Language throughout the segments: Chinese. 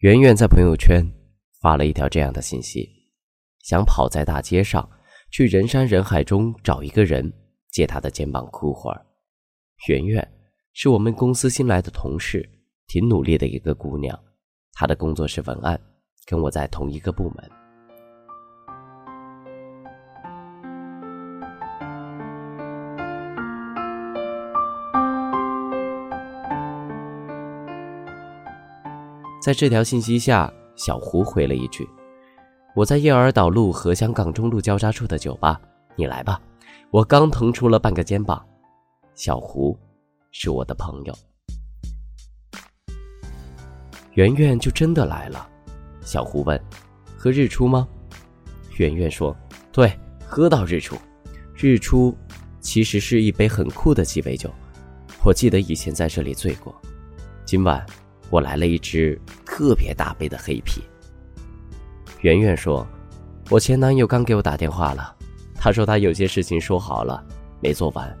圆圆在朋友圈发了一条这样的信息：想跑在大街上，去人山人海中找一个人借他的肩膀哭会儿。圆圆是我们公司新来的同事，挺努力的一个姑娘。她的工作是文案，跟我在同一个部门。在这条信息下，小胡回了一句：“我在叶儿岛路和香港中路交叉处的酒吧，你来吧。我刚腾出了半个肩膀。”小胡是我的朋友。圆圆就真的来了。小胡问：“喝日出吗？”圆圆说：“对，喝到日出。日出其实是一杯很酷的鸡尾酒，我记得以前在这里醉过。今晚。”我来了一只特别大杯的黑啤。圆圆说：“我前男友刚给我打电话了，他说他有些事情说好了没做完，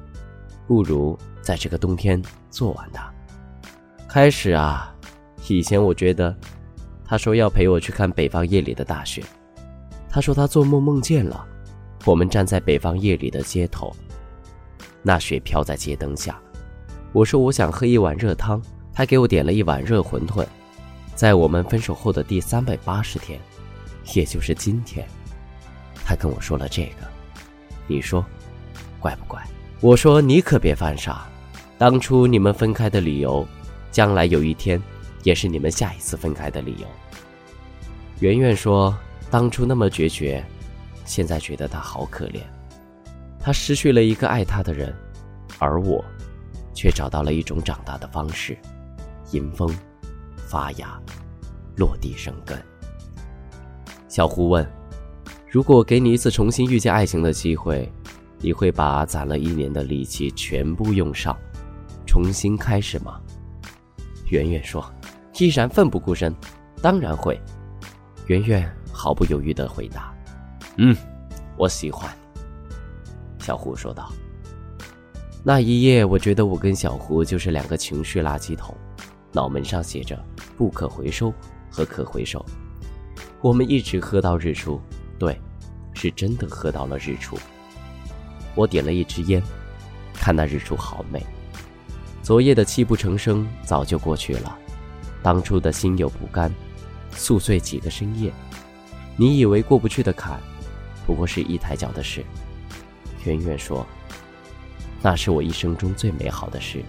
不如在这个冬天做完它。”开始啊，以前我觉得，他说要陪我去看北方夜里的大雪，他说他做梦梦见了，我们站在北方夜里的街头，那雪飘在街灯下。我说我想喝一碗热汤。他给我点了一碗热馄饨，在我们分手后的第三百八十天，也就是今天，他跟我说了这个，你说，怪不怪？我说你可别犯傻，当初你们分开的理由，将来有一天，也是你们下一次分开的理由。圆圆说，当初那么决绝，现在觉得他好可怜，他失去了一个爱他的人，而我，却找到了一种长大的方式。迎风，发芽，落地生根。小胡问：“如果给你一次重新遇见爱情的机会，你会把攒了一年的力气全部用上，重新开始吗？”圆圆说：“依然奋不顾身，当然会。”圆圆毫不犹豫的回答：“嗯，我喜欢。”小胡说道：“那一夜，我觉得我跟小胡就是两个情绪垃圾桶。”脑门上写着“不可回收”和“可回收”，我们一直喝到日出，对，是真的喝到了日出。我点了一支烟，看那日出好美。昨夜的泣不成声早就过去了，当初的心有不甘，宿醉几个深夜。你以为过不去的坎，不过是一抬脚的事。圆圆说：“那是我一生中最美好的事，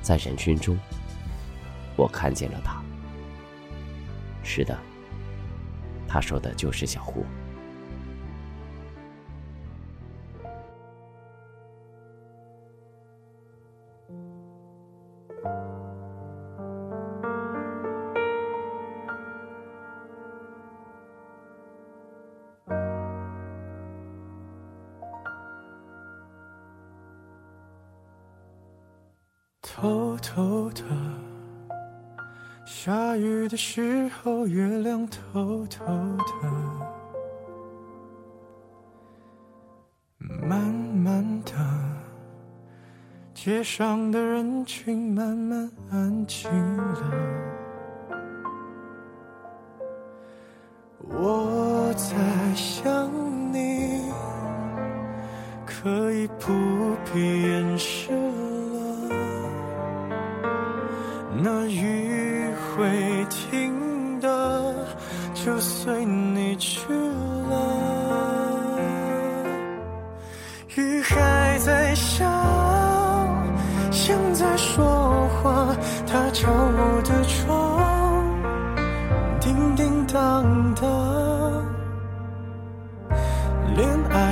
在人群中。”我看见了他。是的，他说的就是小胡。偷偷的。下雨的时候，月亮偷偷的，慢慢的，街上的人群慢慢安静了。我在想你，可以不必掩饰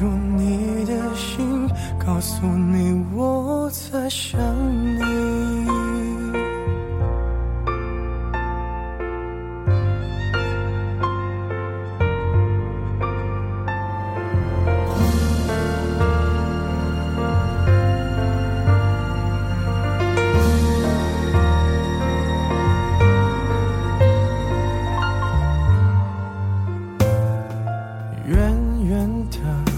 入你的心，告诉你我在想你。远远的，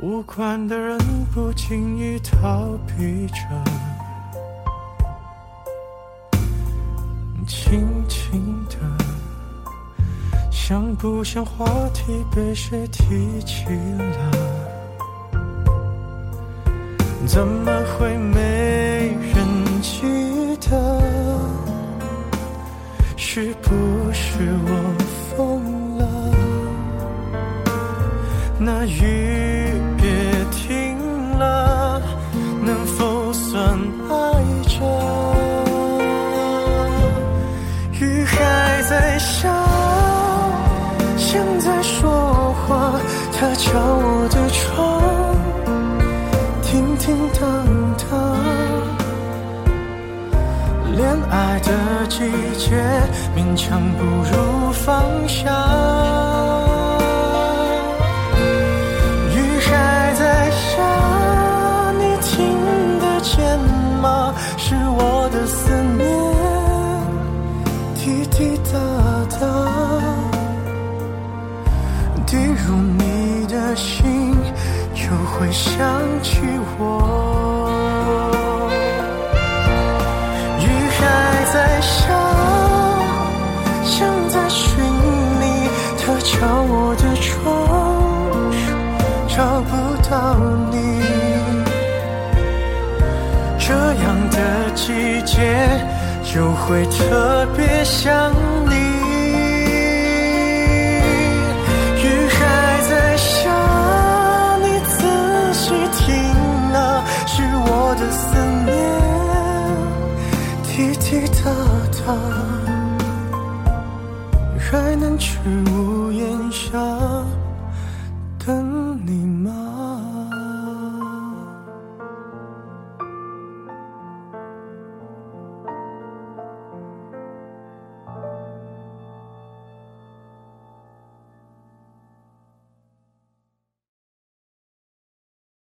无关的人不经意逃避着，轻轻的，像不像话题被谁提起了？怎么会没人记得？是不是我疯？那雨别停了，能否算爱着？雨还在下，像在说话，它敲我的窗，叮叮当当。恋爱的季节，勉强不如放下。就会想起我。雨还在下，像在寻你，它敲我的窗，找不到你。这样的季节，就会特别想你。滴答答，还能去屋檐下